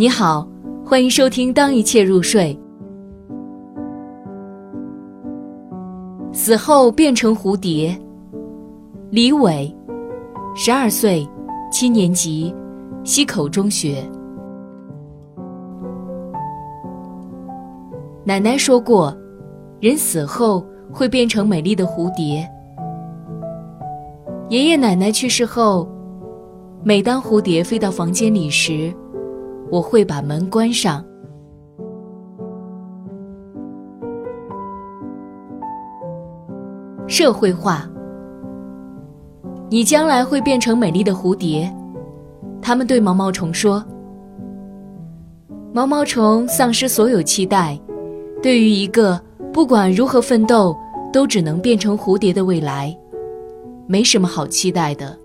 你好，欢迎收听《当一切入睡》。死后变成蝴蝶，李伟，十二岁，七年级，溪口中学。奶奶说过，人死后会变成美丽的蝴蝶。爷爷奶奶去世后，每当蝴蝶飞到房间里时，我会把门关上。社会化，你将来会变成美丽的蝴蝶。他们对毛毛虫说：“毛毛虫丧失所有期待，对于一个不管如何奋斗都只能变成蝴蝶的未来，没什么好期待的。”